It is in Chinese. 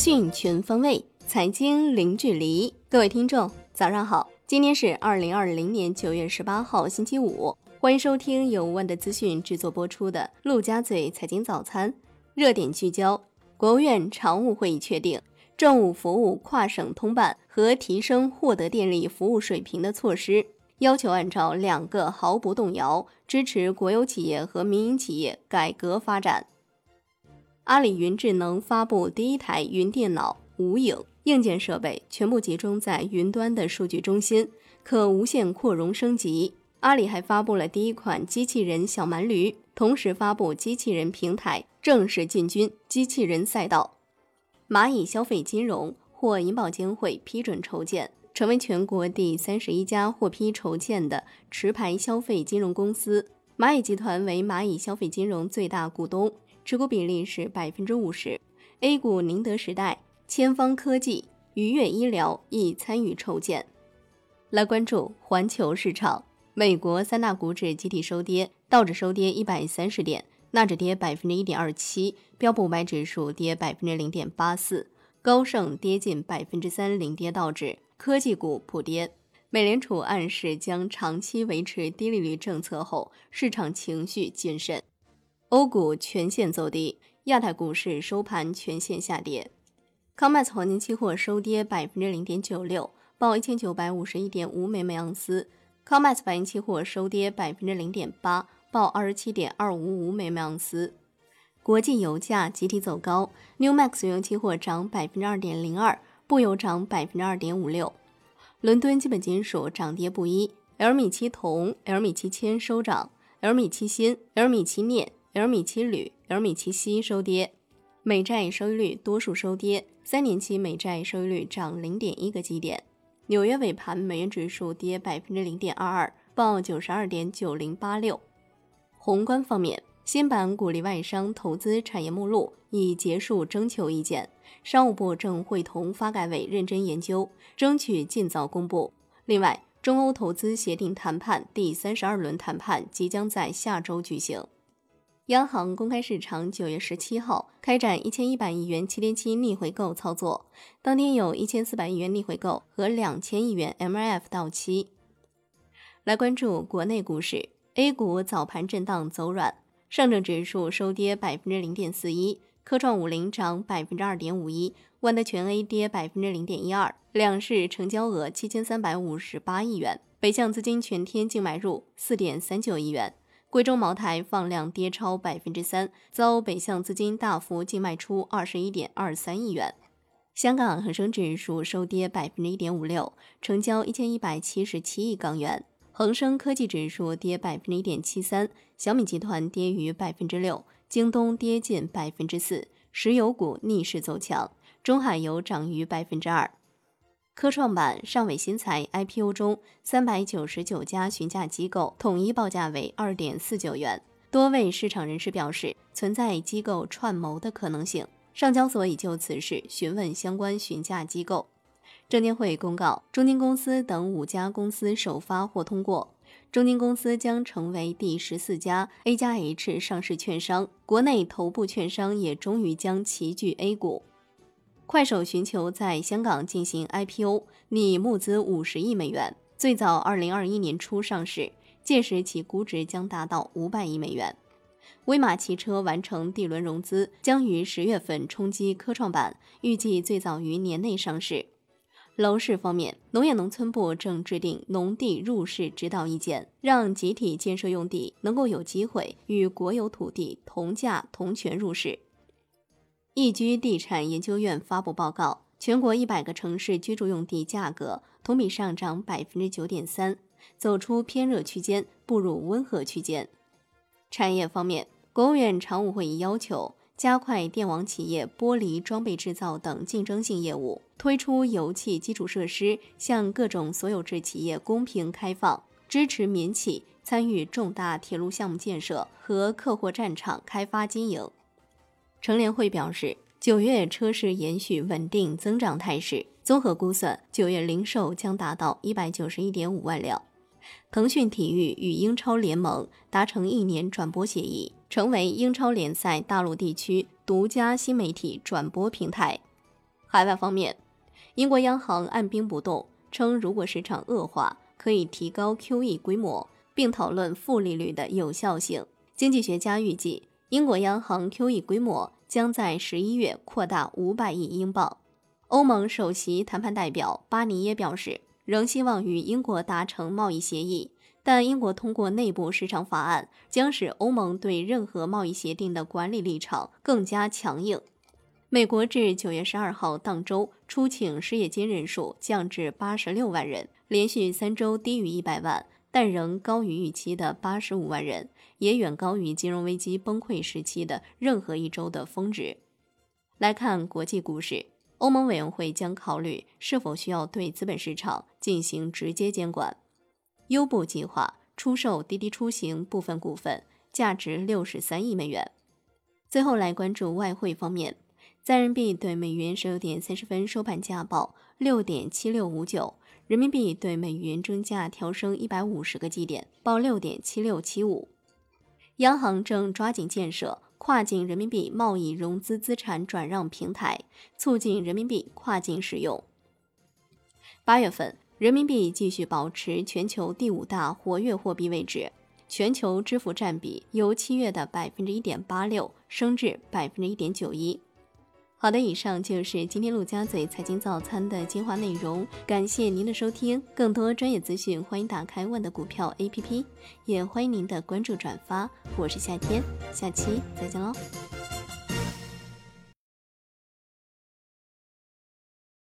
讯全方位，财经零距离。各位听众，早上好！今天是二零二零年九月十八号，星期五。欢迎收听由万德资讯制作播出的《陆家嘴财经早餐》。热点聚焦：国务院常务会议确定，政务服务跨省通办和提升获得电力服务水平的措施，要求按照两个毫不动摇，支持国有企业和民营企业改革发展。阿里云智能发布第一台云电脑无影，硬件设备全部集中在云端的数据中心，可无限扩容升级。阿里还发布了第一款机器人小蛮驴，同时发布机器人平台正式进军机器人赛道。蚂蚁消费金融获银保监会批准筹建，成为全国第三十一家获批筹建的持牌消费金融公司。蚂蚁集团为蚂蚁消费金融最大股东。持股比例是百分之五十，A 股宁德时代、千方科技、愉悦医疗亦参与筹建。来关注环球市场，美国三大股指集体收跌，道指收跌一百三十点，纳指跌百分之一点二七，标普五百指数跌百分之零点八四，高盛跌近百分之三，领跌道指。科技股普跌。美联储暗示将长期维持低利率政策后，市场情绪谨慎。欧股全线走低，亚太股市收盘全线下跌。康麦斯黄金期货收跌百分之零点九六，报一千九百五十一点五美每盎司。康麦斯白银期货收跌百分之零点八，报二十七点二五五美每盎司。国际油价集体走高，New Max 原油期货涨百分之二点零二，布油涨百分之二点五六。伦敦基本金属涨跌不一，L 米七铜、L 米七铅收涨，L 米七锌、L 米七镍。L 米七铝、L 米七锡收跌，美债收益率多数收跌，三年期美债收益率涨零点一个基点。纽约尾盘美元指数跌百分之零点二二，报九十二点九零八六。宏观方面，新版鼓励外商投资产业目录已结束征求意见，商务部正会同发改委认真研究，争取尽早公布。另外，中欧投资协定谈判第三十二轮谈判即将在下周举行。央行公开市场九月十七号开展一千一百亿元七天期逆回购操作，当天有一千四百亿元逆回购和两千亿元 MLF 到期。来关注国内股市，A 股早盘震荡走软，上证指数收跌百分之零点四一，科创五零涨百分之二点五一，万德全 A 跌百分之零点一二，两市成交额七千三百五十八亿元，北向资金全天净买入四点三九亿元。贵州茅台放量跌超百分之三，遭北向资金大幅净卖出二十一点二三亿元。香港恒生指数收跌百分之一点五六，成交一千一百七十七亿港元。恒生科技指数跌百分之一点七三，小米集团跌逾百分之六，京东跌近百分之四。石油股逆势走强，中海油涨逾百分之二。科创板上尾新材 IPO 中，三百九十九家询价机构统一报价为二点四九元。多位市场人士表示，存在机构串谋的可能性。上交所已就此事询问相关询价机构。证监会公告，中金公司等五家公司首发或通过，中金公司将成为第十四家 A 加 H 上市券商，国内头部券商也终于将齐聚 A 股。快手寻求在香港进行 IPO，拟募资五十亿美元，最早二零二一年初上市，届时其估值将达到五百亿美元。威马汽车完成 D 轮融资，将于十月份冲击科创板，预计最早于年内上市。楼市方面，农业农村部正制定农地入市指导意见，让集体建设用地能够有机会与国有土地同价同权入市。易居地产研究院发布报告，全国一百个城市居住用地价格同比上涨百分之九点三，走出偏热区间，步入温和区间。产业方面，国务院常务会议要求加快电网企业剥离装备制造等竞争性业务，推出油气基础设施向各种所有制企业公平开放，支持民企参与重大铁路项目建设和客货站场开发经营。乘联会表示，九月车市延续稳定增长态势，综合估算，九月零售将达到一百九十一点五万辆。腾讯体育与英超联盟达成一年转播协议，成为英超联赛大陆地区独家新媒体转播平台。海外方面，英国央行按兵不动，称如果市场恶化，可以提高 QE 规模，并讨论负利率的有效性。经济学家预计，英国央行 QE 规模将在十一月扩大五百亿英镑。欧盟首席谈判代表巴尼耶表示，仍希望与英国达成贸易协议，但英国通过内部市场法案将使欧盟对任何贸易协定的管理立场更加强硬。美国至九月十二号当周出请失业金人数降至八十六万人，连续三周低于一百万，但仍高于预期的八十五万人，也远高于金融危机崩溃时期的任何一周的峰值。来看国际股市，欧盟委员会将考虑是否需要对资本市场进行直接监管。优步计划出售滴滴出行部分股份，价值六十三亿美元。最后来关注外汇方面。在人民币对美元十六点三十分收盘价报六点七六五九，人民币对美元中价调升一百五十个基点，报六点七六七五。央行正抓紧建设跨境人民币贸易融资资产转让平台，促进人民币跨境使用。八月份，人民币继续保持全球第五大活跃货币位置，全球支付占比由七月的百分之一点八六升至百分之一点九一。好的，以上就是今天陆家嘴财经早餐的精华内容，感谢您的收听。更多专业资讯，欢迎打开万的股票 APP，也欢迎您的关注转发。我是夏天，下期再见喽。